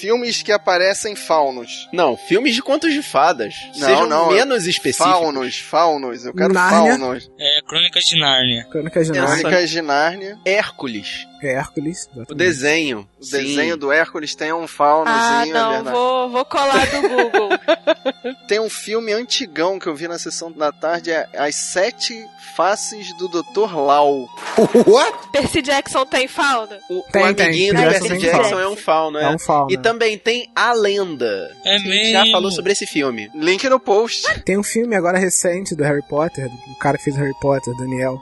Filmes que aparecem faunos. Não, filmes de contos de fadas. Não, Sejam não, menos específicos. Faunos, faunos. Eu quero Nárnia. faunos. É, Crônicas de Nárnia. Crônicas de Nárnia. Crônicas de Nárnia. Hércules. Hércules. O desenho. O Sim. desenho do Hércules tem um faunozinho, Ah, é não, verdade. vou, vou colar do Google. Tem um filme antigão que eu vi na sessão da tarde, é As Sete Faces do Dr. Lau. Percy Jackson tem fauna? O, o Tem, tem. amiguinho do Tem, Percy tem. Jackson é um fauno, É é. um fauno. E também tem A Lenda. É mesmo. já falou sobre esse filme. Link no post. Tem um filme agora recente do Harry Potter, do cara que fez o Harry Potter, Daniel.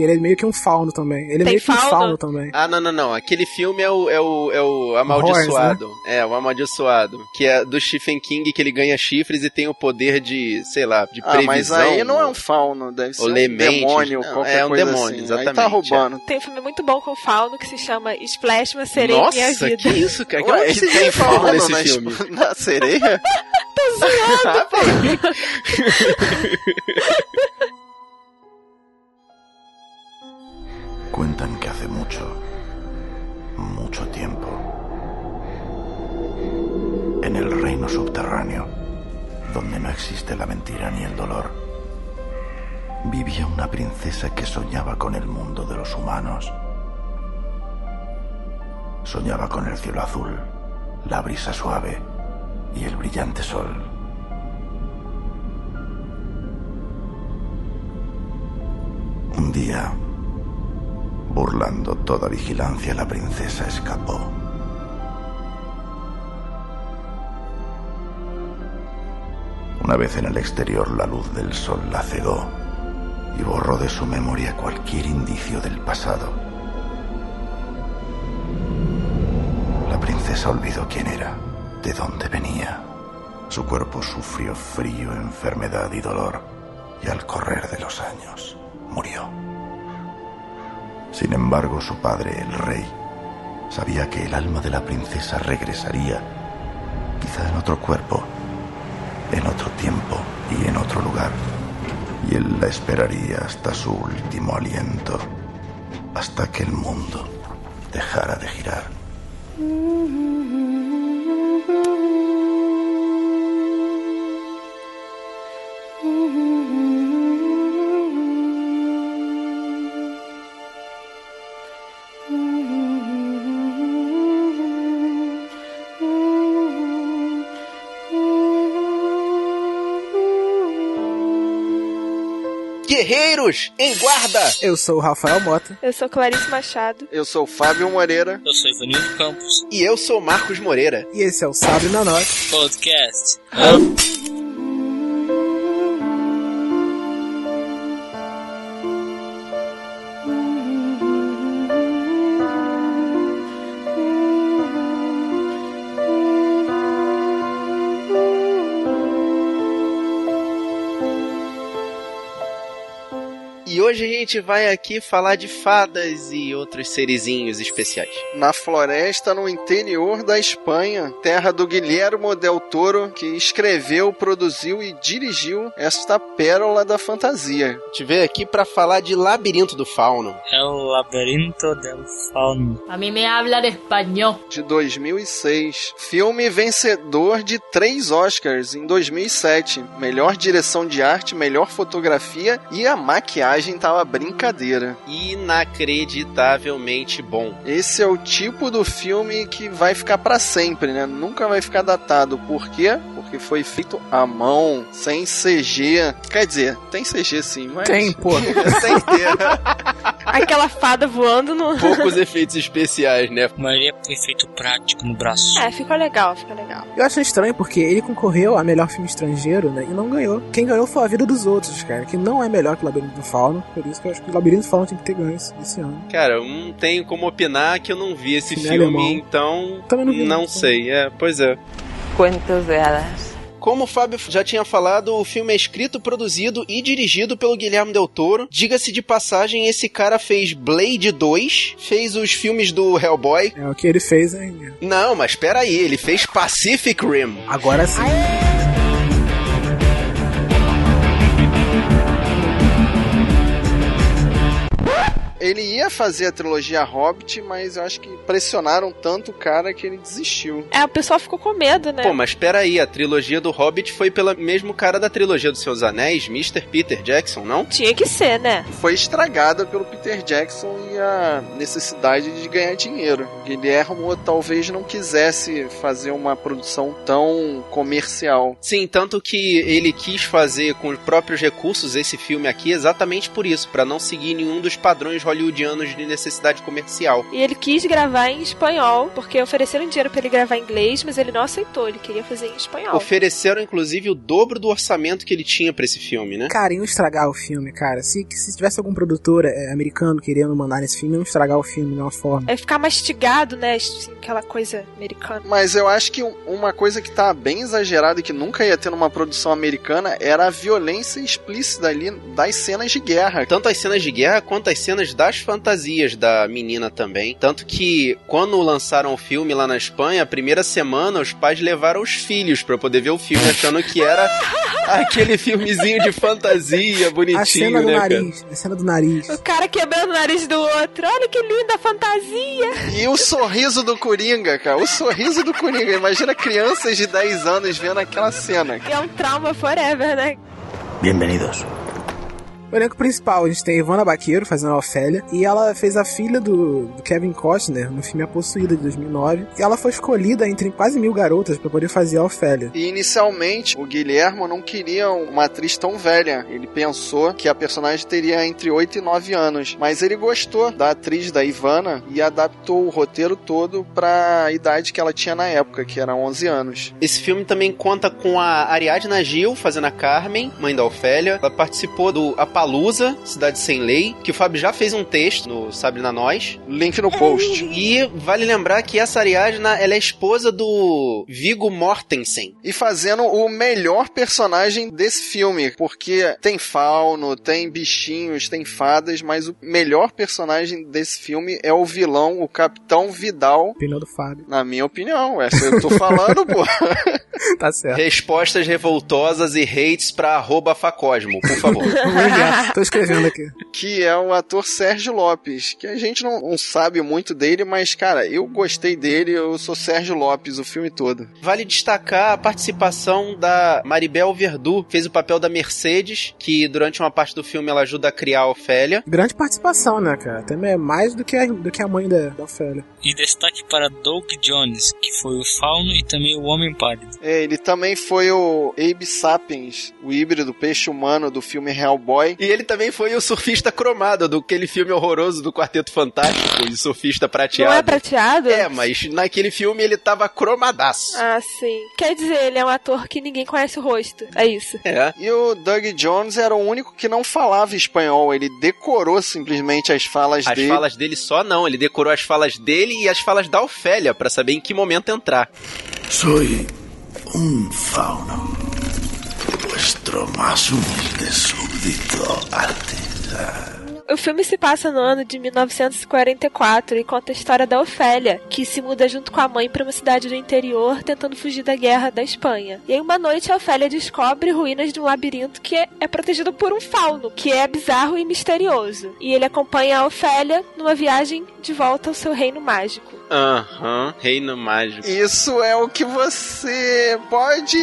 Que ele é meio que um fauno também. Ele é Tem meio que um fauno? também. Ah, não, não, não. Aquele filme é o, é o, é o Amaldiçoado. É, o Amaldiçoado. Que é do Stephen King, que ele ganha chifres e tem o poder de, sei lá, de Ah, previsão. mas aí não é um fauno, deve ser um demônio, Não, qualquer é um coisa demônio, assim. Aí tá exatamente, roubando. Tem um filme muito bom com fauno que se chama Splash, uma sereia em minha Nossa, vida. que isso, cara? Que Ué, onde e você tem tem fauno nesse na, filme? na sereia? Ah, pô. Cuentan ni el dolor, vivía una princesa que soñaba con el mundo de los humanos. Soñaba con el cielo azul, la brisa suave y el brillante sol. Un día, burlando toda vigilancia, la princesa escapó. Una vez en el exterior, la luz del sol la cegó y borró de su memoria cualquier indicio del pasado. La princesa olvidó quién era, de dónde venía. Su cuerpo sufrió frío, enfermedad y dolor, y al correr de los años, murió. Sin embargo, su padre, el rey, sabía que el alma de la princesa regresaría, quizá en otro cuerpo, en otro tiempo y en otro lugar. Y él la esperaría hasta su último aliento, hasta que el mundo dejara de girar. Em guarda! Eu sou o Rafael Mota. Eu sou Clarice Machado. Eu sou o Fábio Moreira. Eu sou Ivanildo Campos. E eu sou Marcos Moreira. E esse é o Sabre na Nota. Podcast. E hoje a gente vai aqui falar de fadas e outros serizinhos especiais. Na floresta, no interior da Espanha, terra do Guilhermo Del Toro, que escreveu, produziu e dirigiu esta pérola da fantasia. A gente veio aqui pra falar de Labirinto do Fauno. É o Labirinto del Fauno. A mí me habla de español. de 2006. Filme vencedor de três Oscars em 2007. Melhor direção de arte, melhor fotografia e a maquiagem tava brincadeira. Inacreditavelmente bom. Esse é o tipo do filme que vai ficar pra sempre, né? Nunca vai ficar datado. Por quê? Porque foi feito à mão, sem CG. Quer dizer, tem CG sim, mas Tem, pô. sem ter. Aquela fada voando no. Poucos efeitos especiais, né? A maioria é efeito prático no braço. É, ficou legal, ficou legal. Eu acho estranho porque ele concorreu a melhor filme estrangeiro, né? E não ganhou. Quem ganhou foi a vida dos outros, cara. Que não é melhor que o Labirinto do Fauno. Por isso que eu acho que o Labirinto do Fauno tem que ter ganho esse, esse ano. Cara, eu não tenho como opinar que eu não vi esse Filme filme, alemão. então. Também não vi, Não não. sei, é, pois é. Cuentos de hadas. Como o Fábio já tinha falado, o filme é escrito, produzido e dirigido pelo Guilherme Del Toro. Diga-se de passagem, esse cara fez Blade 2, fez os filmes do Hellboy. É o que ele fez, hein? Não, mas peraí, ele fez Pacific Rim. Agora sim. Ele ia fazer a trilogia Hobbit, mas eu acho que pressionaram tanto o cara que ele desistiu. É, o pessoal ficou com medo, né? Pô, mas peraí, a trilogia do Hobbit foi pelo mesmo cara da trilogia dos Seus Anéis, Mr. Peter Jackson, não? Tinha que ser, né? Foi estragada pelo Peter Jackson e a necessidade de ganhar dinheiro. Guilhermo talvez não quisesse fazer uma produção tão comercial. Sim, tanto que ele quis fazer com os próprios recursos esse filme aqui exatamente por isso, pra não seguir nenhum dos padrões hollywoodianos de necessidade comercial. E ele quis gravar em espanhol, porque ofereceram dinheiro pra ele gravar em inglês, mas ele não aceitou, ele queria fazer em espanhol. Ofereceram inclusive o dobro do orçamento que ele tinha pra esse filme, né? Cara, iam estragar o filme, cara. Se, se tivesse algum produtor é, americano querendo mandar nesse filme, iam estragar o filme de uma forma. É ficar mastigado, né? Assim, aquela coisa americana. Mas eu acho que uma coisa que tá bem exagerada e que nunca ia ter numa produção americana era a violência explícita ali das cenas de guerra. Tanto as cenas de guerra quanto as cenas das fantasias da menina também. Tanto que quando lançaram o filme lá na Espanha, a primeira semana os pais levaram os filhos pra poder ver o filme, achando que era aquele filmezinho de fantasia bonitinho, A cena do né, cara? nariz, a cena do nariz. O cara quebrando o nariz do outro. Olha que linda a fantasia. E o sorriso do Coringa, cara. O sorriso do Coringa. Imagina crianças de 10 anos vendo aquela cena. É um trauma forever, né? Bienvenidos. O elenco principal, a gente tem a Ivana Baqueiro fazendo a Ofélia, e ela fez a filha do, do Kevin Costner no filme A Possuída de 2009, e ela foi escolhida entre quase mil garotas para poder fazer a Ofélia. E inicialmente o Guilhermo não queria uma atriz tão velha. Ele pensou que a personagem teria entre 8 e 9 anos. Mas ele gostou da atriz da Ivana e adaptou o roteiro todo para a idade que ela tinha na época, que era 11 anos. Esse filme também conta com a Ariadna Gil fazendo a Carmen, mãe da Ofélia. Ela participou do Apalusa, Cidade Sem Lei, que o Fábio já fez um texto no Sabe na Nós. Link no post. E vale lembrar que essa Ariadna, ela é esposa do Viggo Mortensen. E fazendo o melhor personagem desse filme, porque tem fauno, tem bichinhos, tem fadas, mas o melhor personagem desse filme é o vilão, o Capitão Vidal. Opinião do Fábio. Na minha opinião, essa eu tô falando, pô. Tá certo. Respostas revoltosas e hates pra arroba Facosmo, por favor. Vamos enviar. Tô escrevendo aqui. que é o ator Sérgio Lopes, que a gente não, não sabe muito dele, mas, cara, eu gostei dele, eu sou Sérgio Lopes o filme todo. Vale destacar a participação da Maribel Verdu, que fez o papel da Mercedes, que durante uma parte do filme ela ajuda a criar a Ofélia. Grande participação, né, cara? Até mais do que a, do que a mãe da, da Ofélia. E destaque para Doug Jones, que foi o Fauno e também o Homem Pálido. É, ele também foi o Abe Sapiens, o híbrido peixe humano do filme Hellboy. E ele também foi o surfista cromado, do aquele filme horroroso do Quarteto Fantástico, de surfista prateado. Não é prateado? É, mas naquele filme ele tava cromadaço. Ah, sim. Quer dizer, ele é um ator que ninguém conhece o rosto. É isso. É. E o Doug Jones era o único que não falava espanhol, ele decorou simplesmente as falas As dele. falas dele só não, ele decorou as falas dele e as falas da Ofélia pra saber em que momento entrar. Soy un fauno. Vuestro más humilde súbdito artesano. O filme se passa no ano de 1944 e conta a história da Ofélia, que se muda junto com a mãe para uma cidade do interior tentando fugir da guerra da Espanha. E aí, uma noite, a Ofélia descobre ruínas de um labirinto que é, protegido por um fauno, que é bizarro e misterioso. E ele acompanha a Ofélia numa viagem de volta ao seu reino mágico. Aham, reino mágico. Isso é o que você pode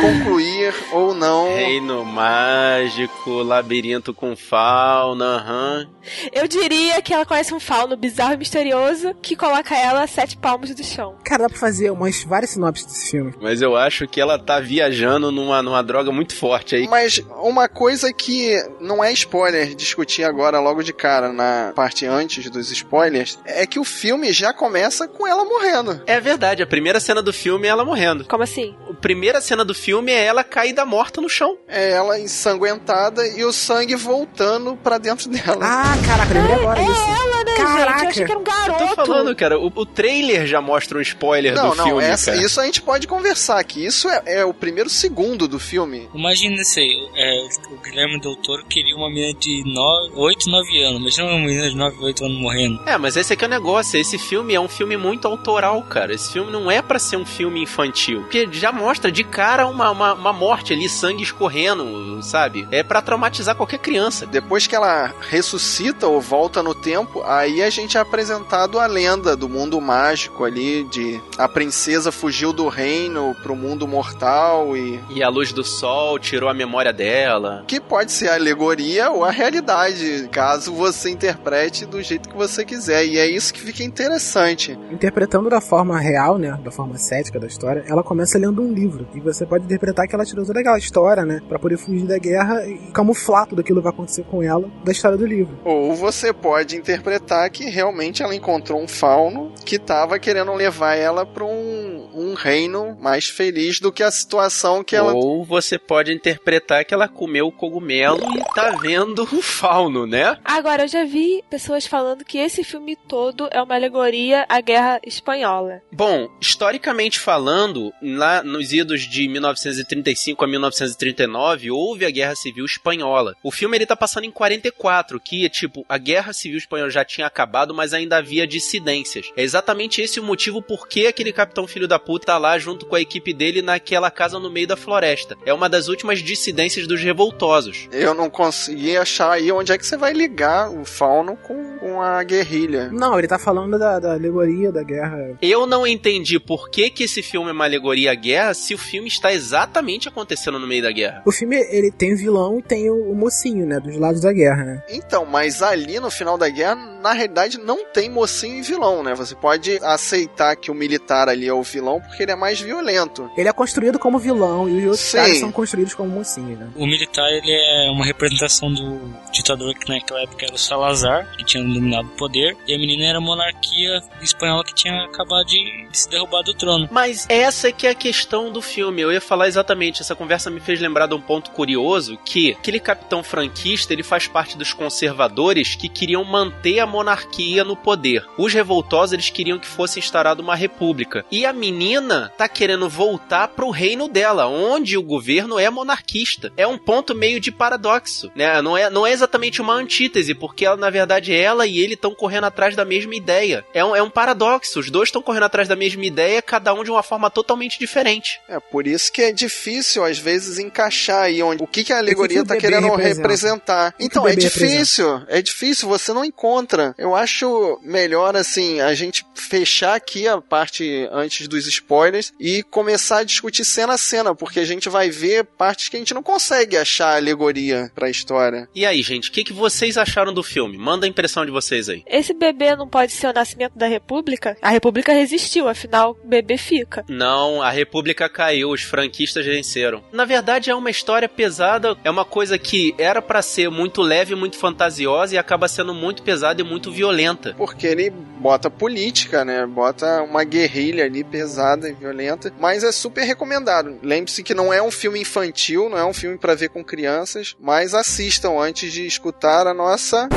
concluir ou não. Reino mágico, labirinto com fauna, aham. Eu diria que ela conhece um fauno bizarro e misterioso que coloca ela a sete palmos do chão. Cara, dá pra fazer umas várias sinopses desse filme. Mas eu acho que ela tá viajando numa, numa droga muito forte aí. Mas uma coisa que não é spoiler discutir agora logo de cara na parte antes dos spoilers é que o filme já começa com ela morrendo. É verdade, a primeira cena do filme é ela morrendo. Como assim? A primeira cena do filme é ela caída morta no chão. É ela ensanguentada e o sangue voltando pra dentro dela. Ah, caraca, lembrei agora é disso. ela, né, Caraca. gente? Eu achei que era um garoto. Eu tô falando, cara, o, o trailer já mostra um spoiler Não, do não, filme, essa, cara. isso a gente pode conversar aqui. Isso é, é o primeiro segundo do filme. Imagina isso aí, é, o Guilherme Del Toro queria uma menina de 9, 8, 9 anos. Imagina uma menina de 9, 8 anos morrendo. É, mas esse aqui é o negócio. Esse filme é um filme muito autoral, cara. Esse filme não é pra ser um filme infantil. Porque já mostra de cara uma, uma, uma morte ali, sangue escorrendo, sabe? É pra traumatizar qualquer criança. Depois que ela ressuscita ou volta no tempo, aí a gente é apresentado a lenda do mundo mágico ali, de a princesa fugiu do reino pro mundo mortal e. E a luz do sol tirou a memória dela. Que pode ser a alegoria ou a realidade, caso você interprete do jeito que você quiser. E é isso que fica interessante. Interpretando da forma real, né, da forma cética da história, ela começa lendo um livro. E você pode interpretar que ela tirou toda aquela história, né, pra poder fugir da guerra e camuflar tudo aquilo que vai acontecer com ela da história do livro. Ou você pode interpretar que realmente ela encontrou um fauno que estava querendo levar ela para um, um reino mais feliz do que a situação que ela. Ou você pode interpretar que ela comeu o cogumelo e tá vendo o fauno, né? Agora, eu já vi pessoas falando que esse filme todo é uma alegoria à Guerra Espanhola. Bom, historicamente falando, lá nos idos de 1935 a 1939, houve a Guerra Civil Espanhola. O filme ele tá passando em 44, que é tipo, a Guerra Civil Espanhola já tinha acabado, mas ainda havia dissidências. É exatamente esse o motivo por que aquele capitão filho da puta tá lá junto com a equipe dele naquela casa no meio da floresta. É uma das últimas dissidências dos revoltosos. Eu não consegui achar aí onde é que você vai ligar o fauno com, com a guerrilha. Não, ele tá falando da, da alegoria da guerra. Eu não entendi por que, que esse filme é uma alegoria à guerra se o filme está exatamente acontecendo no meio da guerra. O filme, ele tem o vilão e tem o, o mocinho, né, dos lados da guerra, né? Então, mas ali no final da guerra, na realidade, não tem mocinho e vilão, né? Você pode aceitar que o militar ali é o vilão porque ele é mais violento. Ele é construído como vilão e os outros Sim. caras são construídos como mocinho, né? O militar ele é uma representação do ditador que naquela época era o Salazar, que tinha dominado o poder, e a menina era a monarquia espanhola que tinha acabado de se derrubar do trono. Mas essa é que é a questão do filme. Eu ia falar exatamente, essa conversa me fez lembrar de um ponto curioso, que aquele capitão franquista, ele faz parte dos conservadores que queriam manter a monarquia no poder. Os revoltosos, eles queriam que fosse instaurada uma república. E a menina tá querendo voltar pro reino dela, onde o governo é monarquista. É um ponto meio de paradoxo, né? Não é, não é exatamente uma antítese, porque ela, na verdade, ela e ele estão correndo atrás da mesma ideia. É um, é um paradoxo. Os dois estão correndo atrás da mesma ideia, cada um de uma forma totalmente diferente. É por isso que é difícil, às vezes, encaixar aí onde, o que, que a alegoria o tá bebê querendo representa? representar. que Então, o é difícil, é difícil, você não encontra. Eu acho melhor, assim, a gente fechar aqui a parte antes dos spoilers e começar a discutir cena a cena, porque a gente vai ver partes que a gente não consegue achar alegoria pra história. E aí, gente, o que, que vocês acharam do filme? Manda a impressão de vocês aí. Esse bebê não pode ser o nascimento da República? A República resistiu, afinal, o bebê fica. Não, a República caiu, os franquistas venceram. Na verdade, é uma história pesada, é uma coisa que era pra ser muito leve, muito fantasiosa e acaba sendo muito pesada e muito violenta. Porque ele bota política, né? Bota uma guerrilha ali pesada e violenta. Mas é super recomendado. Lembre-se que não é um filme infantil, não é um filme pra ver com crianças. Mas assistam antes de escutar a nossa.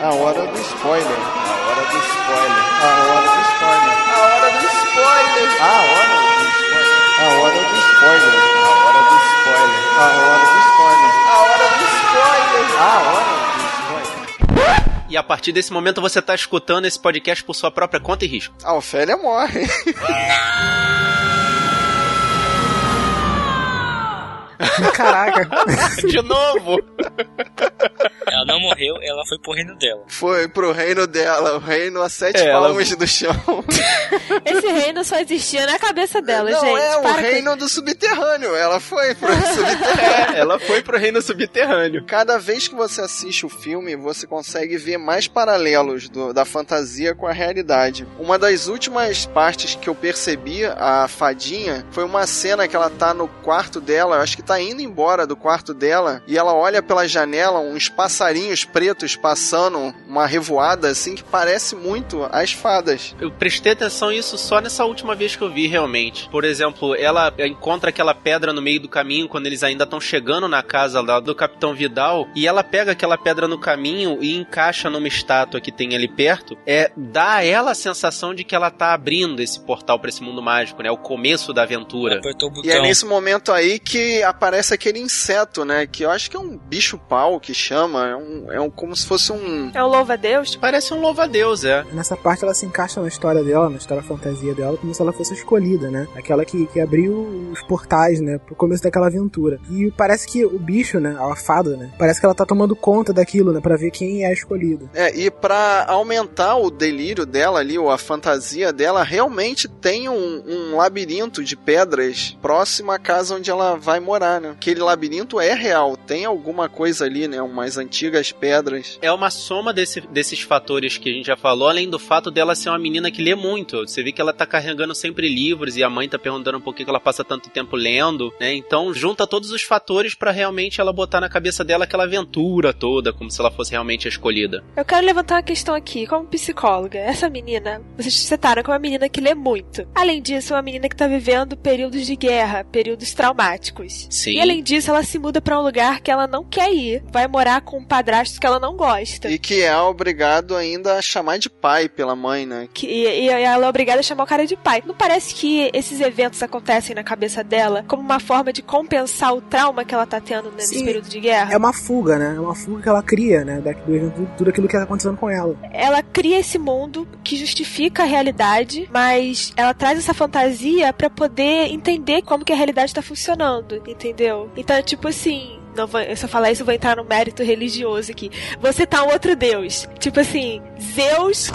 A hora do spoiler. A hora do spoiler. A hora do spoiler. A hora do spoiler. A hora do spoiler. A hora do spoiler. A hora do spoiler. A hora do spoiler. A hora do spoiler. A hora. E a partir desse momento você tá escutando esse podcast por sua própria conta e risco. A Ofélia morre. Caraca. De novo! Ela não morreu, ela foi pro reino dela. Foi pro reino dela, o reino a sete É, ela- do chão. Esse reino só existia na cabeça dela, Não, gente. é o Para reino do subterrâneo. Ela foi pro subterrâneo. É, ela foi pro reino subterrâneo. Cada vez que você assiste o filme, você consegue ver mais paralelos do- da fantasia com a realidade. Uma das últimas partes que eu percebi, a fadinha, foi uma cena que ela tá no quarto dela, eu acho que tá indo embora do quarto dela, e ela olha pela janela, espaço passarinhos pretos passando uma revoada assim que parece muito as fadas. Eu prestei atenção nisso só nessa última vez que eu vi realmente. Por exemplo, ela encontra aquela pedra no meio do caminho quando eles ainda estão chegando na casa lá do Capitão Vidal e ela pega aquela pedra no caminho e encaixa numa estátua que tem ali perto. É dá a ela a sensação de que ela tá abrindo esse portal para esse mundo mágico, né? O começo da aventura. Apertou o botão. E é nesse momento aí que aparece aquele inseto, né? Que eu acho que é um bicho-pau que chama. É, um, é um, como se fosse um. É o louva-a-Deus? Parece um louva-a-Deus, é. Nessa parte ela se encaixa na história dela, na história fantasia dela, como se ela fosse escolhida, né? Aquela que, que abriu os portais, né? Pro começo daquela aventura. E parece que o bicho, né? A fada, né? Parece que ela tá tomando conta daquilo, né? Pra ver quem é escolhido. É, e pra aumentar o delírio dela ali, ou a fantasia dela, realmente tem um, um labirinto de pedras próximo à casa onde ela vai morar, né? Aquele labirinto é real, tem alguma coisa ali, né? Umas antigas pedras. É uma soma desse, desses fatores que a gente já falou, além do fato dela ser uma menina que lê muito. Você vê que ela tá carregando sempre livros e a mãe tá perguntando por que que ela passa tanto tempo lendo, né? Então junta todos os fatores pra realmente ela botar na cabeça dela aquela aventura toda, como se ela fosse realmente a escolhida. Eu quero levantar uma questão aqui, como psicóloga. Essa menina, vocês citaram que é uma menina que lê muito. Além disso, é uma menina que tá vivendo períodos de guerra, períodos traumáticos. Sim. E além disso, ela se muda pra um lugar que ela não quer ir. Vai morar com um padrasto que ela não gosta. E que é obrigado ainda a chamar de pai pela mãe, né? Que, e, e ela é obrigada a chamar o cara de pai. Não parece que esses eventos acontecem na cabeça dela como uma forma de compensar o trauma que ela tá tendo né, nesse Sim. período de guerra? É uma fuga, né? É uma fuga que ela cria, né? Do evento, tudo aquilo que tá acontecendo com ela. ela cria esse mundo que justifica a realidade, mas ela traz essa fantasia pra poder entender como que a realidade tá funcionando, entendeu? Então, é tipo assim, não vou, se eu falar isso, eu vou entrar no mérito religioso aqui. Você tá um outro deus. Tipo assim, Zeus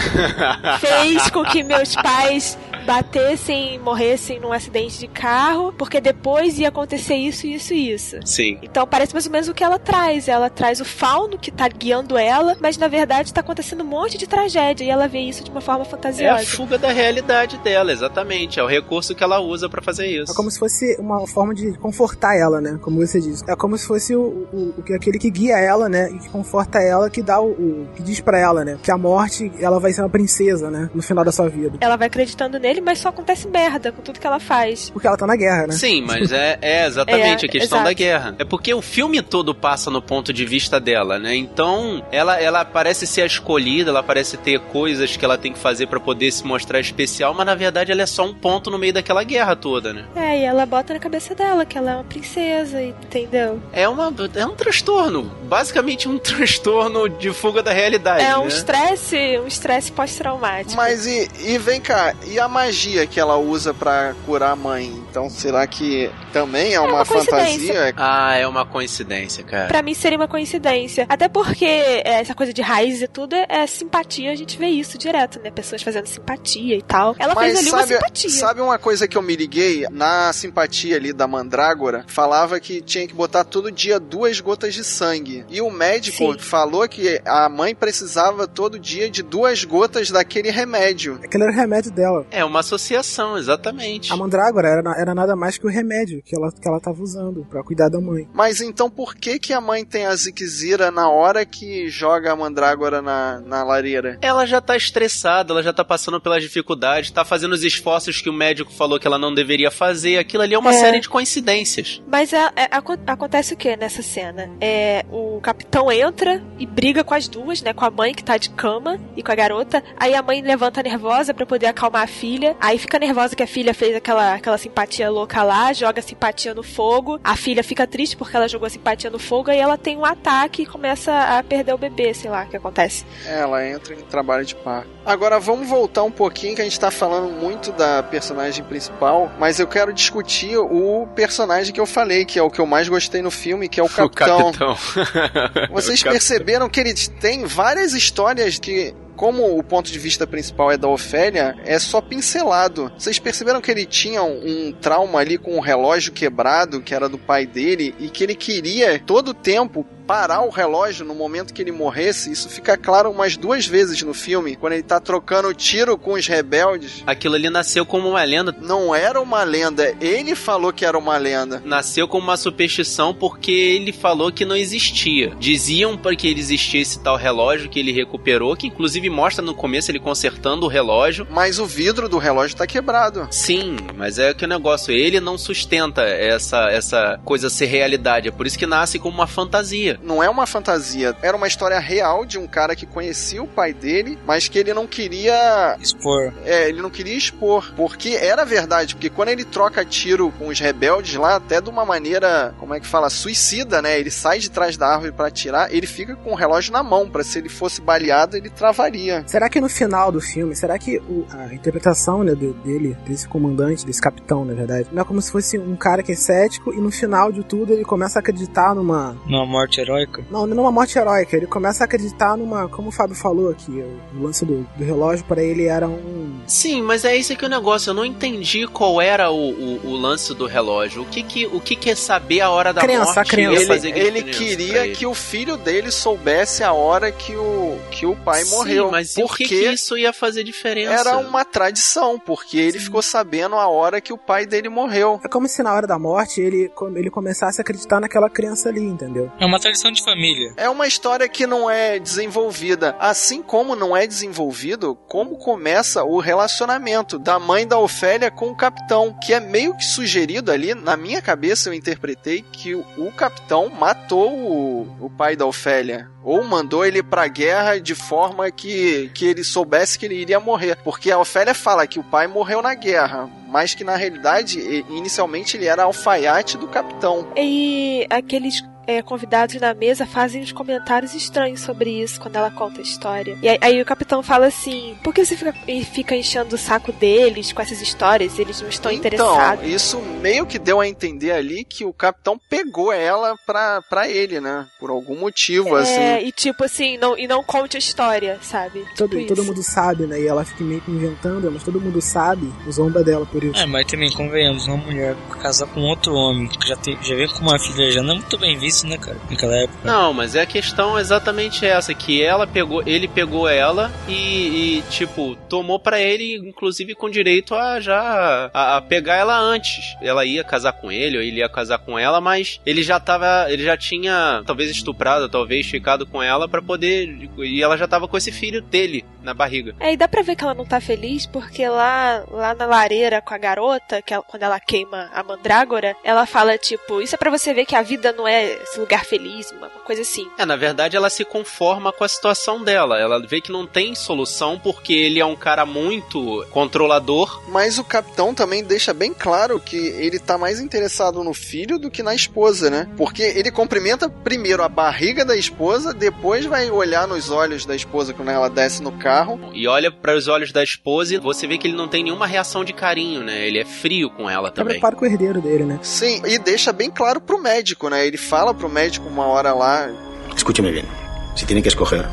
fez com que meus pais batessem e morressem num acidente de carro, porque depois ia acontecer isso, isso e isso. Sim. Então parece mais ou menos o que ela traz. Ela traz o fauno que tá guiando ela, mas na verdade tá acontecendo um monte de tragédia e ela vê isso de uma forma É a fantasiosa. fuga da realidade dela, exatamente. É o recurso que ela usa pra fazer isso. É como se fosse uma forma de confortar ela, né? Como você disse. É como se fosse o, o, o- aquele que guia ela, né? E que conforta ela, que dá o, o- que diz pra ela, né? Que a morte, ela vai ser uma princesa, né? No final da sua vida. Ela vai acreditando nele, mas só acontece merda com tudo que ela faz. Porque ela tá na guerra, né? Sim, mas é, é exatamente É, a questão exato. da guerra. É porque o filme todo passa no ponto de vista dela, né? Então, ela, ela parece ser a escolhida, ela parece ter coisas que ela tem que fazer pra poder se mostrar especial, mas na verdade ela é só um ponto no meio daquela guerra toda, né? É, e ela bota na cabeça dela que ela é uma princesa, entendeu? É, uma, é um transtorno. Basicamente um transtorno de fuga da realidade. É um né? estresse, um estresse pós-traumático. Mas e, e vem cá, e a magia que ela usa pra curar a mãe? Então será que também é uma, uma fantasia? Ah, é uma coincidência, cara. Pra mim seria uma coincidência. Até porque é, essa coisa de raiz e tudo é, é simpatia, a gente vê isso direto, né? Pessoas fazendo simpatia e tal. Ela Mas fez ali uma sabe, simpatia. sabe uma coisa que eu me liguei? Na simpatia ali da mandrágora, falava que tinha que botar todo dia duas gotas de sangue. E o médico Sim. falou que a mãe precisava todo dia de duas gotas daquele remédio. Aquele era o remédio dela. É uma associação, exatamente. A mandrágora era, era nada mais que o remédio que ela, que ela tava usando pra cuidar da mãe. Mas então por que que a mãe tem a ziquezira na hora que joga a mandrágora na, na lareira? Ela já tá estressada, ela já tá passando pelas dificuldades, tá fazendo os esforços que o médico falou que ela não deveria fazer. Aquilo ali é uma É. série de coincidências. Mas é- é- aco- acontece o que nessa cena? É, o capitão entra e briga com as duas, né? Com a mãe que tá de cama e com a garota. Aí a mãe levanta nervosa pra poder acalmar a filha. Aí fica nervosa que a filha fez aquela, aquela simpatia louca lá, joga a simpatia no fogo. A filha fica triste porque ela jogou a simpatia no fogo. Aí ela tem um ataque e começa a perder o bebê, sei lá o que acontece. Ela entra em trabalho de par. Agora vamos voltar um pouquinho que a gente tá falando muito da personagem principal, mas eu quero discutir o personagem que eu falei, que é o que eu mais gostei no filme, que é o capitão. O capitão. Vocês O capitão. perceberam que ele tem várias histórias que como o ponto de vista principal é da Ofélia, é só pincelado. Vocês perceberam que ele tinha um, um trauma ali com um relógio quebrado, que era do pai dele, e que ele queria todo o tempo parar o relógio no momento que ele morresse, isso fica claro umas duas vezes no filme, quando ele tá trocando tiro com os rebeldes. Aquilo ali nasceu como uma lenda. Não era uma lenda, ele falou que era uma lenda. Nasceu como uma superstição porque ele falou que não existia. Diziam para que ele existia esse tal relógio que ele recuperou, que inclusive mostra no começo ele consertando o relógio. Mas o vidro do relógio tá quebrado. Sim, mas é que o negócio, ele não sustenta essa, essa coisa ser realidade. É por isso que nasce como uma fantasia. Não é uma fantasia, era uma história real de um cara que conhecia o pai dele, mas que ele não queria Expor. É, ele não queria expor, porque era verdade, porque quando ele troca tiro com os rebeldes lá, até de uma maneira, como é que fala, suicida, né? Ele sai de trás da árvore para atirar, ele fica com o relógio na mão, para se ele fosse baleado, ele travaria. Será que no final do filme, será que o- a interpretação né, dele, desse comandante, desse capitão, na verdade, não é como se fosse um cara que é cético e no final de tudo ele começa a acreditar numa. Numa morte heróica. Não, não numa morte heróica, ele começa a acreditar numa. Como o Fábio falou aqui, o, lance do, do relógio para ele era um. Sim, mas é esse que é o negócio. Eu não entendi qual era o, o, o lance do relógio. O que que, o que que é saber a hora da Crença, morte? a crença. ia Ele, fazer ele pra queria ele? que o filho dele soubesse a hora que o, que o pai Sim, morreu. mas e o porque que, que isso ia fazer diferença? era uma tradição, porque ele ficou sabendo a hora que o pai dele morreu. É como se na hora da morte ele, ele começasse a acreditar naquela crença ali, entendeu? É uma tradição de família. É uma história que não é desenvolvida. Assim como não é desenvolvido como começa o relacionamento da mãe da Ofélia com o capitão, que é meio que sugerido ali, na minha cabeça eu interpretei que o, o capitão matou o, o pai da Ofélia. Ou mandou ele pra guerra de forma que, que ele soubesse que ele iria morrer. Porque a Ofélia fala que o pai morreu na guerra, mas que na realidade, inicialmente, ele era alfaiate do capitão. E aqueles é, convidados na mesa fazem uns comentários estranhos sobre isso quando ela conta a história. E aí, aí o capitão fala assim: por que você fica, fica enchendo o saco deles com essas histórias? Eles não estão interessados. Então, isso meio que deu a entender ali que o capitão pegou ela pra, pra ele, né? Por algum motivo, assim. É, e tipo assim, não, e não conte a história, sabe? Todo, Tipo todo mundo sabe, né? E ela fica meio que inventando, mas todo mundo sabe, zomba dela por isso. É, mas também convenhamos, uma mulher casar com outro homem que já, tem, já vem com uma filha já não é muito bem né, cara? Naquela época. Não, mas é a questão exatamente essa, que ela pegou, ele pegou ela e, e, tipo, tomou pra ele, inclusive com direito a já a, a pegar ela antes. Ela ia casar com ele, ou ele ia casar com ela, mas ele já tava, ele já tinha talvez estuprado, talvez ficado com ela pra poder e ela já tava com esse filho dele na barriga. É, e dá pra ver que ela não tá feliz, porque lá, lá na lareira com a garota, que ela- quando ela queima a mandrágora, ela fala, tipo, isso é pra você ver que a vida não é esse lugar feliz, uma coisa assim. É, na verdade ela se conforma com a situação dela. Ela vê que não tem solução porque ele é um cara muito controlador. Mas o capitão também deixa bem claro que ele tá mais interessado no filho do que na esposa, né? Porque ele cumprimenta primeiro a barriga da esposa, depois vai olhar nos olhos da esposa quando ela desce no carro. E olha para os olhos da esposa e você vê que ele não tem nenhuma reação de carinho, né? Ele é frio com ela Tá também. preparo com o herdeiro dele, né? Sim, e deixa bem claro pro médico, né? Ele fala pro médico uma hora lá Escúcheme bien. Si tiene que escoger,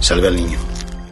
salve al niño.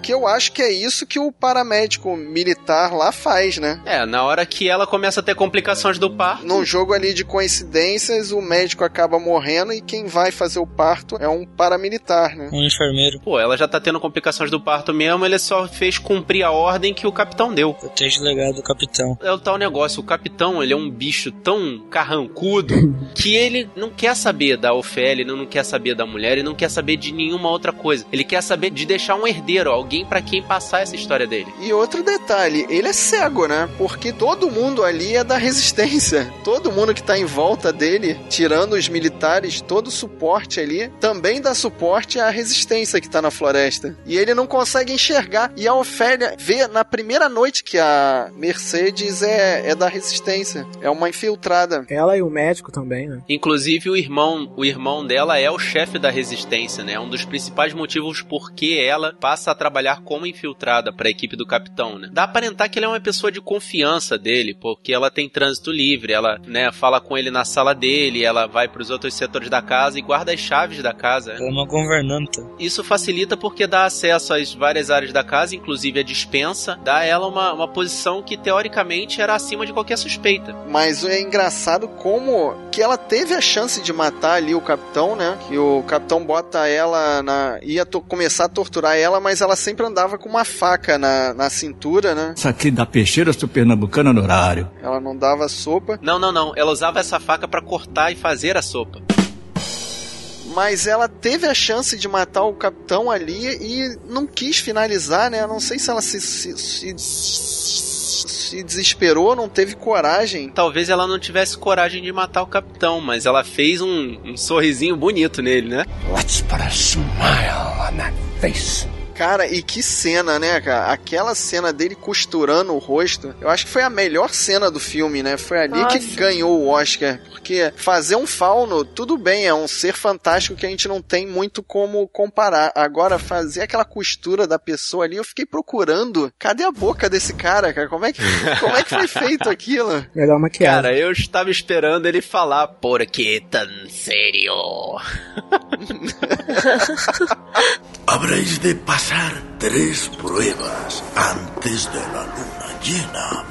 Que eu acho que é isso que o paramédico militar lá faz, né? É, na hora que ela começa a ter complicações do parto. Num jogo ali de coincidências, o médico acaba morrendo e quem vai fazer o parto é um paramilitar, né? Um enfermeiro Pô, ela já tá tendo complicações do parto mesmo, ele só fez cumprir a ordem que o capitão deu. protege o legado do capitão. É o tal negócio, o capitão, ele é um bicho tão carrancudo que ele não quer saber da Ofélia, ele não quer saber da mulher, ele não quer saber de nenhuma outra coisa. Ele quer saber de deixar um herdeiro, alguém pra quem passar essa história dele. E outro detalhe, ele é cego, né? Porque todo mundo ali é da resistência. Todo mundo que tá em volta dele, tirando os militares, todo o suporte ali, também dá suporte à resistência que tá na floresta. E ele não consegue enxergar. E a Ofélia vê na primeira noite que a Mercedes é, é da resistência. É uma infiltrada. Ela e o médico também, né? Inclusive o irmão, o irmão dela é o chefe da resistência, né? É um dos principais motivos por que ela passa a trabalhar trabalhar como infiltrada para a equipe do capitão, né? Dá a aparentar que ele é uma pessoa de confiança dele, porque ela tem trânsito livre, ela, né, fala com ele na sala dele, ela vai para os outros setores da casa e guarda as chaves da casa. Ela é uma governanta. Isso facilita porque dá acesso às várias áreas da casa, inclusive a dispensa, dá a ela uma, uma posição que teoricamente era acima de qualquer suspeita. Mas é engraçado como que ela teve a chance de matar ali o capitão, né? Que o capitão bota ela na. ia começar a torturar ela, mas ela sempre andava com uma faca na, na cintura, né? Isso aqui da peixeira do pernambucano no horário. Ela não dava sopa. Não, não, não. Ela usava essa faca para cortar e fazer a sopa. Mas ela teve a chance de matar o capitão ali e não quis finalizar, né? Não sei se ela se, se, se, se desesperou, não teve coragem. Talvez ela não tivesse coragem de matar o capitão, mas ela fez um, um sorrisinho bonito nele, né? Let's put a smile on that face. Cara, e que cena, né, cara? Aquela cena dele costurando o rosto, eu acho que foi a melhor cena do filme, né? Foi ali Nossa. que ganhou o Oscar. Porque fazer um fauno, tudo bem, é um ser fantástico que a gente não tem muito como comparar. Agora, fazer aquela costura da pessoa ali, eu fiquei procurando. Cadê a boca desse cara, cara? Como é que, como é que foi feito aquilo? Melhor maquiagem. Cara, eu estava esperando ele falar, por que tão sério? Habréis de pasar tres pruebas antes de la luna llena.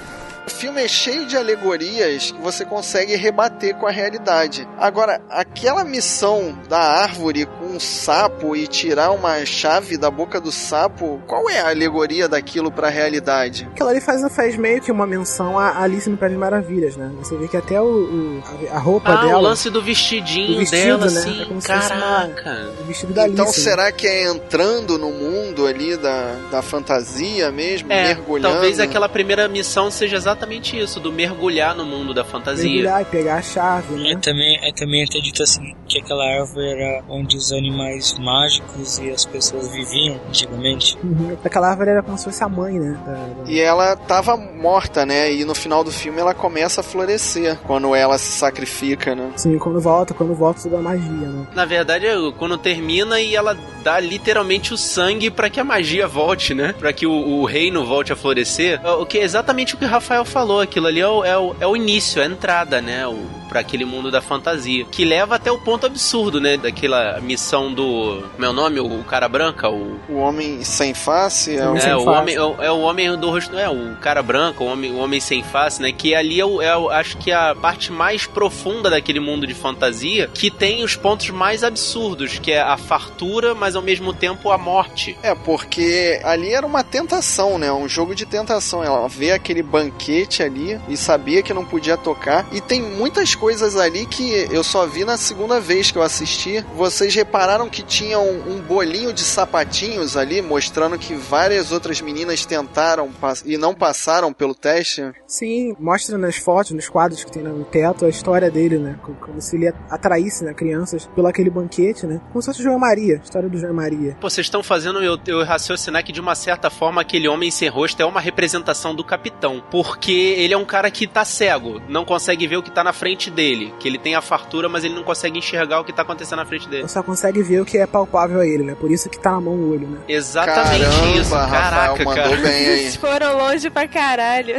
O filme é cheio de alegorias que você consegue rebater com a realidade. Agora, aquela missão da árvore um sapo e tirar uma chave da boca do sapo, qual é a alegoria daquilo pra realidade? Aquela ali faz, faz meio que uma menção a Alice no País das Maravilhas, né? Você vê que até o, o- a, a roupa Ah, dela. o lance do vestidinho do vestido, dela, né? assim, É como se fosse uma- caraca. O vestido da Então Alice. né? será que é entrando no mundo ali da, da fantasia mesmo? É, mergulhando? talvez aquela primeira missão seja exatamente isso, do mergulhar no mundo da fantasia. Mergulhar e pegar a chave, né? É também, é também até dito assim que aquela árvore era onde os animais mágicos e as pessoas viviam antigamente. Uhum. Aquela árvore era como se fosse a mãe, né? Da- da- E ela tava morta, né? E no final do filme ela começa a florescer quando ela se sacrifica, né? Sim, quando volta, quando volta toda a magia, né? Na verdade, é quando termina e ela dá literalmente o sangue pra que a magia volte, né? Pra que o, o reino volte a florescer. O que é exatamente o que o Rafael falou. Aquilo ali é o, é o, é o início, é a entrada, né? O, pra aquele mundo da fantasia. Que leva até o ponto absurdo, né? Daquela missão do. Meu nome? O cara branca? O. O homem sem face é, o- É, o homem, é, o- é o homem do rosto. É, o cara branco, o homem, o homem sem face, né? Que ali é, o, é o- acho que a parte mais profunda daquele mundo de fantasia, que tem os pontos mais absurdos, que é a fartura, mas ao mesmo tempo a morte. É, porque ali era uma tentação, né? Um jogo de tentação. Ela vê aquele banquete ali e sabia que não podia tocar. E tem muitas coisas ali que eu só vi na segunda vez que eu assisti. Vocês repararam que tinha um, um bolinho de sapatinhos ali, mostrando que várias outras meninas tentaram e não passaram pelo teste? Sim, mostra nas fotos, nos quadros que tem no teto, a história dele, né? Co- Como se ele atraísse né, crianças pelo aquele banquete, né? Como se fosse o João Maria, a história do João Maria. Pô, vocês estão fazendo eu, eu raciocinar que de uma certa forma aquele homem sem rosto é uma representação do capitão. Porque ele é um cara que tá cego, não consegue ver o que tá na frente dele. Que ele tem a fartura, mas ele não consegue enxergar o que tá acontecendo na frente dele. Você só consegue ver o que é palpável a ele, né? Por isso que tá na mão o olho, né? Exatamente Caramba, isso. Rafael Caraca, mandou cara. bem aí. Eles foram longe pra caralho.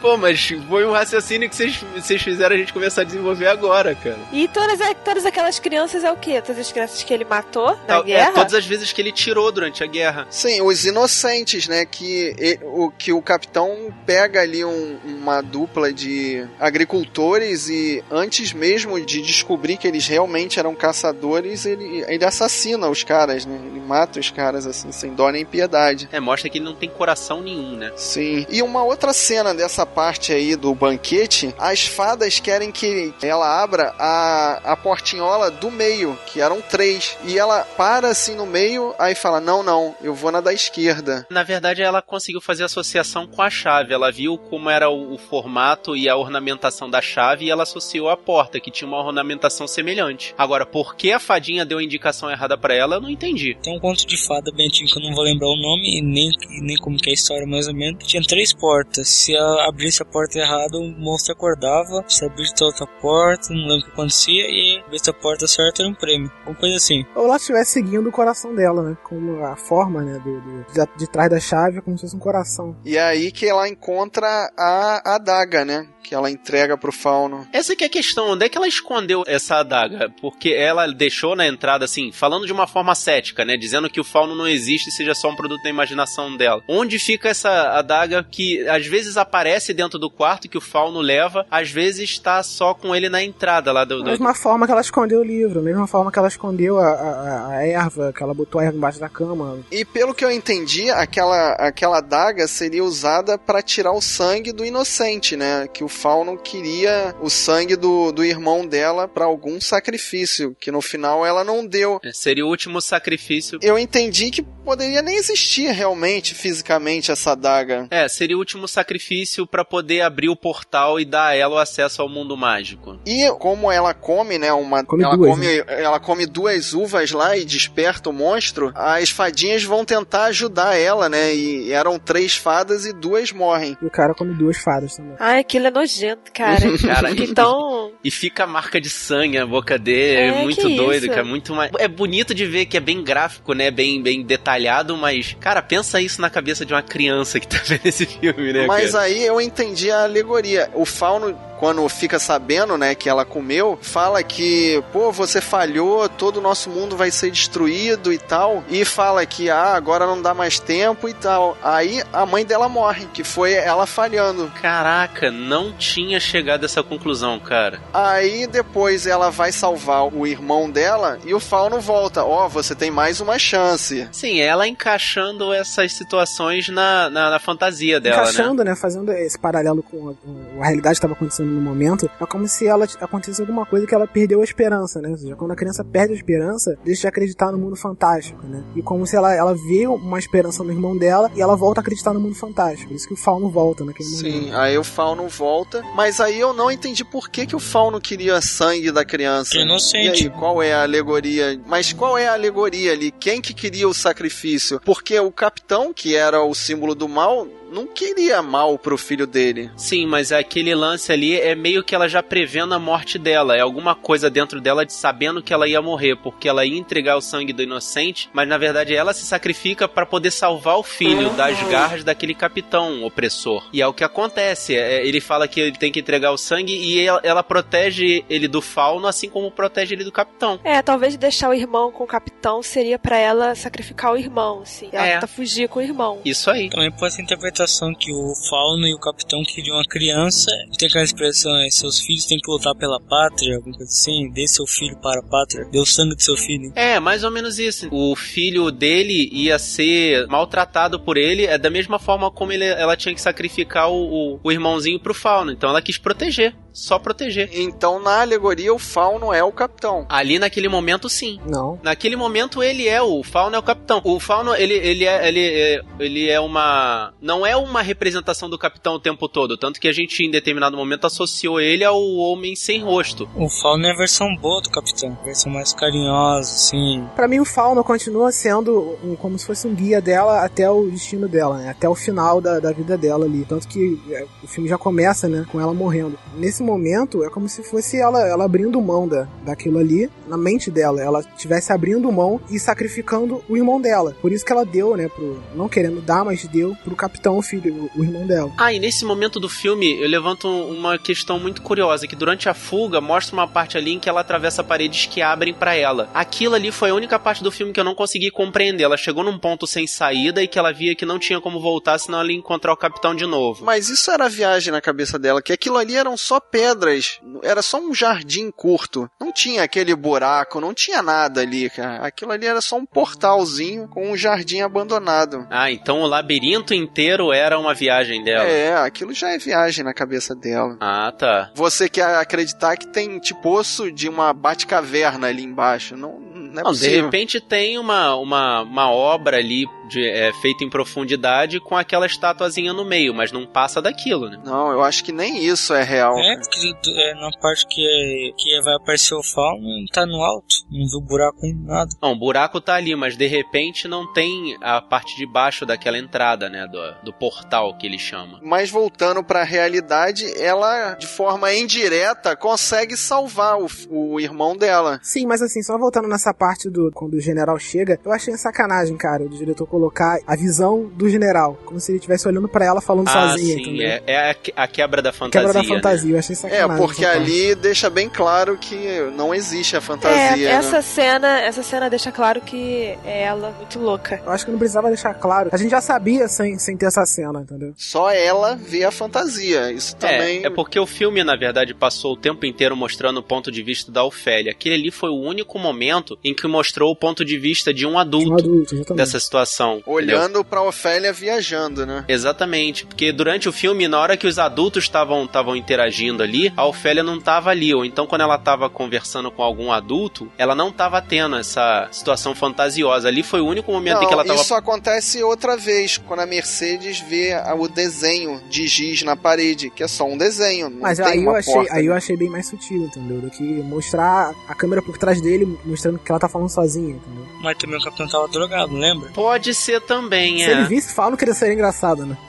Pô, mas foi um raciocínio que vocês, vocês fizeram a gente começar a desenvolver agora, cara. E todas, todas aquelas crianças é o quê? Todas as crianças que ele matou na Tal- guerra? É, todas as vezes que ele tirou durante a guerra. Sim, os inocentes, né? Que e- o, que o capitão pega ali um- uma dupla de agricultores e antes mesmo de descobrir que eles realmente eram caçadores, ele, ele assassina os caras, né? Ele mata os caras assim, sem dó nem piedade. É, mostra que ele não tem coração nenhum, né? Sim. E uma outra cena dessa parte aí do banquete, as fadas querem que ela abra a, a portinhola do meio, que eram três. E ela para assim no meio, aí fala: Não, não, eu vou na da esquerda. Na verdade, ela conseguiu fazer associação com a chave. Ela viu como era o, o formato e a ornamentação da chave e ela associou à porta, que tinha uma ornamentação semelhante. Agora, por que a fadinha deu a indicação errada para ela, eu não entendi. Tem um conto de fada bem antigo que eu não vou lembrar o nome e nem, nem como que é a história mais ou menos. Tinha três portas. Se ela abrisse a porta errada, o monstro acordava. Se abrisse a outra porta, não lembro o que acontecia. E abrisse a porta certa era um prêmio. Uma coisa assim. Ou ela estivesse seguindo o coração dela, né? Como a forma, né? Do, do de, de, trás da chave, como se fosse um coração. E é aí que ela encontra a adaga, né? Que ela entrega pro fauno. Essa que é a questão, onde é que ela escondeu essa adaga? Porque ela deixou na entrada, assim, falando de uma forma cética, né? Dizendo que o fauno não existe e seja só um produto da imaginação dela. Onde fica essa adaga que às vezes aparece dentro do quarto que o fauno leva, às vezes está só com ele na entrada lá do. Da mesma forma que ela escondeu o livro, mesma forma que ela escondeu a, a, a erva, que ela botou a erva embaixo da cama. E pelo que eu entendi, aquela, aquela adaga seria usada para tirar o sangue do inocente, né? Que o Fauno queria o sangue do, do irmão dela para algum sacrifício, que no final ela não deu. É, seria o último sacrifício. Eu entendi que poderia nem existir realmente, fisicamente, essa daga. É, seria o último sacrifício para poder abrir o portal e dar a ela o acesso ao mundo mágico. E como ela come, né, uma come ela duas, come né? ela come duas uvas lá e desperta o monstro, as fadinhas vão tentar ajudar ela, né? E eram três fadas e duas morrem. E o cara come duas fadas também. Ai, aquilo é nojento, cara. Cara, então. E fica a marca de sangue na boca dele. É, É, muito que doido, isso? cara. Muito mais. É bonito de ver que é bem gráfico, né? Bem, bem detalhado, mas, cara, pensa isso na cabeça de uma criança que tá vendo esse filme, né? Mas cara? aí eu entendi a alegoria. O fauno, quando fica sabendo, né, que ela comeu, fala que, pô, você falhou, todo o nosso mundo vai ser destruído e tal. E fala que, ah, agora não dá mais tempo e tal. Aí a mãe dela morre, que foi ela falhando. Caraca, não tinha chegado a essa conclusão, cara. Aí depois ela vai salvar o irmão dela e o fauno volta. Ó, você tem mais uma chance. Sim, ela encaixando essas situações na, na, na fantasia dela, né? Encaixando, né? Fazendo esse paralelo com a, com a realidade que estava acontecendo no momento. É como se ela acontecesse alguma coisa que ela perdeu a esperança, né? Ou seja, quando a criança perde a esperança, deixa de acreditar no mundo fantástico, né? E como se ela, ela vê uma esperança no irmão dela e ela volta a acreditar no mundo fantástico. Por isso que o fauno volta naquele Sim, momento. aí o fauno volta, mas aí eu não entendi por que, que o fauno queria sangue da criança. Que inocente. E aí, qual é a alegoria? Mas qual é a alegoria ali? Quem que queria o sacrifício? Porque o capitão, que era o símbolo do mal, não queria mal pro filho dele. Sim, mas aquele lance ali é meio que ela já prevendo a morte dela. É alguma coisa dentro dela de sabendo que ela ia morrer, porque ela ia entregar o sangue do inocente, mas na verdade ela se sacrifica para poder salvar o filho das garras daquele capitão opressor. E é o que acontece. é, ele fala que ele tem que entregar o sangue e ela, ela protege ele do fauno, assim como protege ele do capitão. É, talvez deixar o irmão com o capitão seria pra ela sacrificar o irmão, assim. Ela É. tenta fugir com o irmão. Isso aí. Também pode ser a interpretação que o fauno e o capitão queriam uma criança. Tem aquela expressão, é, seus filhos têm que lutar pela pátria, alguma coisa assim. Dê seu filho para a pátria. Dê o sangue do seu filho. É, mais ou menos isso. O filho dele ia ser maltratado por ele, é da mesma forma como ele, ela tinha que sacrificar o, o, o irmãozinho pro fauno. Então ela quis proteger, só proteger. Então, na alegoria, o fauno é o capitão. Ali naquele momento, sim. Não. Naquele momento ele é o Fauno é o capitão. O Fauno ele, ele é ele é, ele é uma não é uma representação do capitão o tempo todo, tanto que a gente em determinado momento associou ele ao homem sem rosto. O fauno é a versão boa do capitão. A versão mais carinhosa, assim. Pra mim, o fauno continua sendo um- como se fosse um guia dela até o destino dela, né? Até o final da, da vida dela ali. Tanto que é, o filme já começa, né? Com ela morrendo. Nesse momento, é como se fosse ela, ela abrindo mão da, daquilo ali, na mente dela. Ela estivesse abrindo mão e sacrificando o irmão dela. Por isso que ela deu, né? Pro, não querendo dar, mas deu pro capitão, o filho, o, o irmão dela. Ah, e nesse momento do filme eu levanto uma questão muito curiosa, que durante a fuga mostra uma parte ali em que ela atravessa paredes que abrem pra ela. Aquilo ali foi a única parte do filme que eu não consegui compreender. Ela chegou num ponto sem saída e que ela via que não tinha como voltar, senão ela ia encontrar o capitão de novo. Mas isso era viagem na cabeça dela, que aquilo ali eram só pedras, era só um jardim curto. Não tinha aquele buraco, não tinha nada ali, cara. Aquilo ali era só um portalzinho com um jardim abandonado. Ah, então o labirinto inteiro era uma viagem dela. É, aquilo já é viagem na cabeça dela. Ah, tá. Você quer acreditar que tem tipo poço de uma bate-caverna ali embaixo? Não, não é Não, de possível. repente tem uma, uma, uma obra ali de, é, feito em profundidade com aquela estatuazinha no meio, mas não passa daquilo, né? Não, eu acho que nem isso é real. É, porque é, na parte que, é, que vai aparecer o fauno, tá no alto, não viu buraco nem nada. Não, o buraco tá ali, mas de repente não tem a parte de baixo daquela entrada, né, do, do portal que ele chama. Mas voltando pra realidade, ela, de forma indireta, consegue salvar o, o irmão dela. Sim, mas assim, só voltando nessa parte do quando o general chega, eu achei sacanagem, cara, do diretor colocar a visão do general, como se ele estivesse olhando para ela falando ah, sozinha, sim, entendeu? É, é a, a, quebra da fantasia. Quebra da fantasia, né? eu achei sacanagem. É, porque ali deixa bem claro que não existe a fantasia. É, essa né? cena, essa cena deixa claro que é ela muito louca. Eu acho que não precisava deixar claro. A gente já sabia sem, sem ter essa cena, entendeu? Só ela vê a fantasia. Isso também. É, é porque o filme, na verdade, passou o tempo inteiro mostrando o ponto de vista da Ofélia. Aquele ali foi o único momento em que mostrou o ponto de vista de um adulto, Um adulto, dessa situação. Olhando pra Ofélia viajando, né? Exatamente, porque durante o filme, na hora que os adultos estavam estavam interagindo ali, a Ofélia não estava ali, ou então quando ela estava conversando com algum adulto, ela não estava tendo essa situação fantasiosa. Ali foi o único momento Não, em que ela estava isso acontece outra vez, quando a Mercedes vê o desenho de giz na parede, que é só um desenho. Não Mas tem aí eu, uma achei, porta. aí eu achei bem mais sutil, entendeu? Do que mostrar a câmera por trás dele, mostrando que ela tá falando sozinha, entendeu? Mas também o capitão tava drogado, lembra? Pode ser também, Se é. ele visse fala, não queria ser engraçado, né?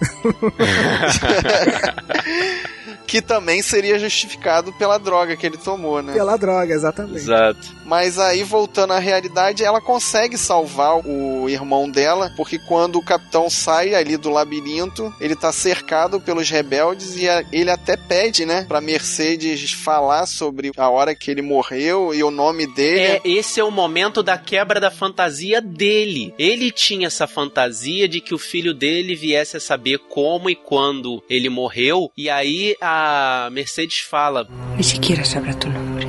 Que também seria justificado pela droga que ele tomou, né? Pela droga, exatamente. Exato. Mas aí, voltando à realidade, ela consegue salvar o irmão dela, porque quando o capitão sai ali do labirinto, ele tá cercado pelos rebeldes e a- ele até pede, né, pra Mercedes falar sobre a hora que ele morreu e o nome dele. É, esse é o momento da quebra da fantasia dele. Ele tinha essa fantasia de que o filho dele viesse a saber como e quando ele morreu. E aí a Mercedes fala: Ni siquiera sabrá tu nombre.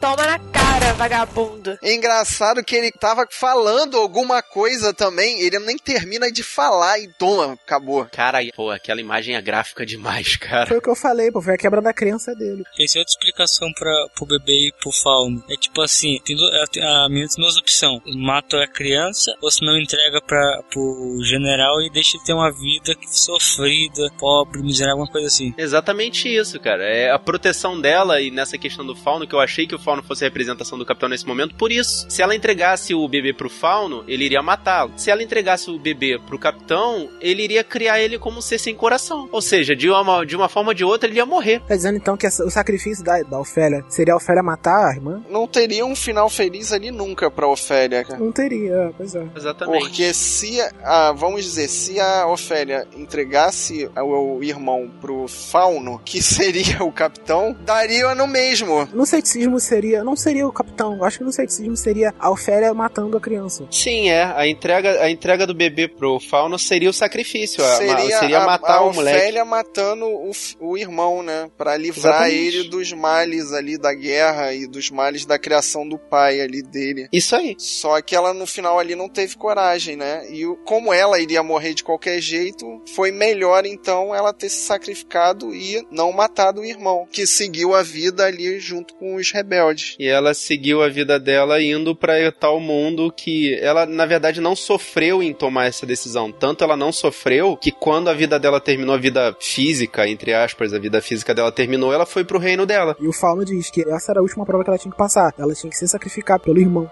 Toma na cara, vagabundo. É engraçado que ele tava falando alguma coisa também, ele nem termina de falar e toma, acabou. Cara, pô, aquela imagem é gráfica demais, cara. Foi o que eu falei, pô, foi a quebra da crença dele. Tem outra explicação pra, pro bebê e pro fauno. É tipo assim, tem tem- a menina tem duas opções. Mata a criança, ou se não entrega pra, pro general e deixa ele ter uma vida sofrida, pobre, miserável, alguma coisa assim. Exatamente isso, cara. É a proteção dela e nessa questão do fauno, que eu achei que o fauno fosse a do capitão nesse momento, por isso. Se ela entregasse o bebê pro fauno, ele iria matá-lo. Se ela entregasse o bebê pro capitão, ele iria criar ele como um ser sem coração. Ou seja, de uma, de uma forma ou de outra, ele ia morrer. Tá dizendo então que essa- o sacrifício da, da Ofélia seria a Ofélia matar a irmã? Não teria um final feliz ali nunca pra Ofélia, cara. Não teria, pois é. Exatamente. Porque se, a, vamos dizer, se a Ofélia entregasse o, o irmão pro Fauno, que seria o capitão, daria no mesmo. No ceticismo seria. Não seria o capitão. Eu acho que no ceticismo seria a Ofélia matando a criança. Sim, é. A entrega, a entrega do bebê pro fauno seria o sacrifício. a- Seria, seria a, matar a o moleque. Ofélia matando o, o irmão, né? Pra livrar Exatamente. ele dos males ali da guerra e dos males da criação do pai ali dele. Isso aí. Só que ela no final ali não teve coragem, né? E o- como ela iria morrer de qualquer jeito, foi melhor então ela ter se sacrificado e não matado o irmão, que seguiu a vida ali junto com os rebeldes. E ela seguiu a vida dela indo pra tal mundo que ela, na verdade, não sofreu em tomar essa decisão. Tanto ela não sofreu que quando a vida dela terminou, a vida física, entre aspas, a vida física dela terminou, ela foi pro reino dela. E o Fauno diz que essa era a última prova que ela tinha que passar. Ela tinha que se sacrificar pelo irmão.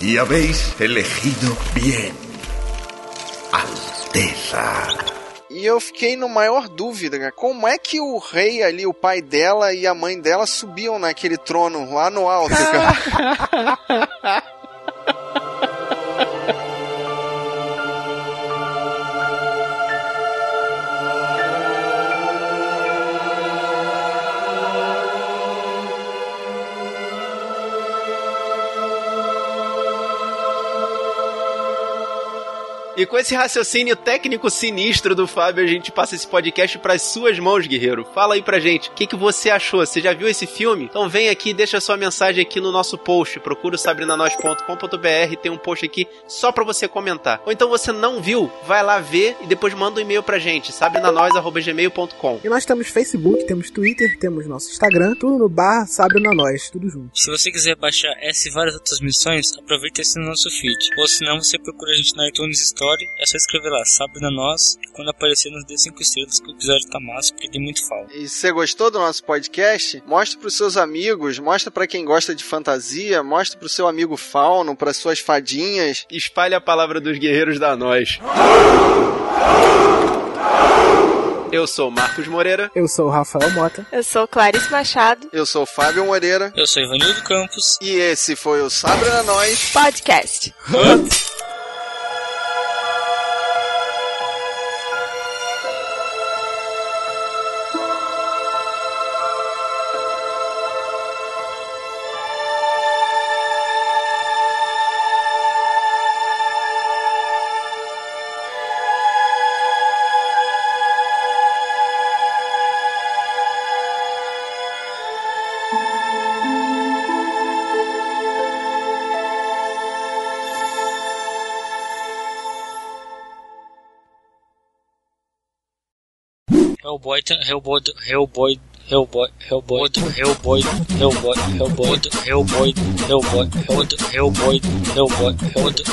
Y habéis elegido bien, Alteza. E eu fiquei no maior dúvida, cara. Como é que o rei ali, o pai dela e a mãe dela subiam naquele trono lá no alto, cara? E com esse raciocínio técnico sinistro do Fábio, a gente passa esse podcast pras suas mãos, guerreiro. Fala aí pra gente, o que, que você achou? Você já viu esse filme? Então vem aqui, deixa sua mensagem aqui no nosso post. Procura o sabrinanois.com.br, tem um post aqui só pra você comentar. Ou então você não viu, vai lá ver e depois manda um e-mail pra gente, sabrinanois.gmail.com. E nós temos Facebook, temos Twitter, temos nosso Instagram, tudo no bar Sabe na Nós, tudo junto. Se você quiser baixar essa e várias outras missões, aproveita esse nosso feed. Ou senão você procura a gente na iTunes Store aleatório, é só escrever lá, Sabrina Nós, e quando aparecer nos dê 5 estrelas que o episódio tá massa, porque tem muito falta. E se você gostou do nosso podcast, mostre pros seus amigos, mostra pra quem gosta de fantasia, mostra pro seu amigo fauno, pras suas fadinhas. Espalhe a palavra dos guerreiros da nós. Eu sou Marcos Moreira. Eu sou o Rafael Mota. Eu sou Clarice Machado. Eu sou o Fábio Moreira. Eu sou Ivanildo Campos. E esse foi o Sabrina Nós Podcast. Hellboy, Hellboy, Hellboy, Hellboy, Hellboy, Hellboy, Hellboy, Hellboy, Hellboy, Hellboy, Hellboy, Hellboy,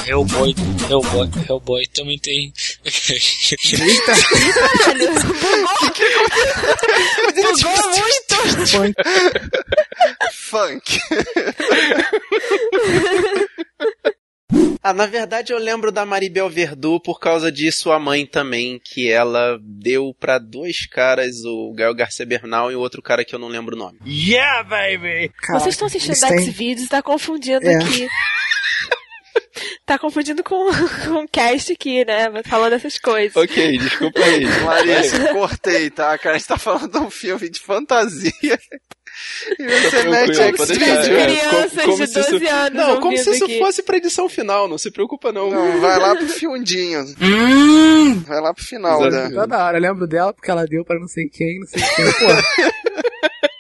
Hellboy, Hellboy, Hellboy, também tem. Eita! Bugou muito! Funk. Ah, na verdade eu lembro da Maribel Verdú por causa de sua mãe também, que ela deu pra dois caras, o Gael Garcia Bernal e o outro cara que eu não lembro o nome. Yeah, baby! Vocês estão assistindo X-Videos, tá confundindo É. aqui. Tá confundindo com, com o cast aqui, né? Falando essas coisas. Ok, desculpa aí. Larissa, cortei, tá? Cara, a gente tá falando de um filme de fantasia. E você mete Tranquilo, pode deixar. X-Videos. É, crianças como de se isso- 12 anos Não, como se isso aqui. fosse pra edição final, não se preocupa não. Não, vai lá pro fundinho. Vai lá pro final, Exato. né? Toda hora, eu lembro dela porque ela deu pra não sei quem, não sei quem. Pô,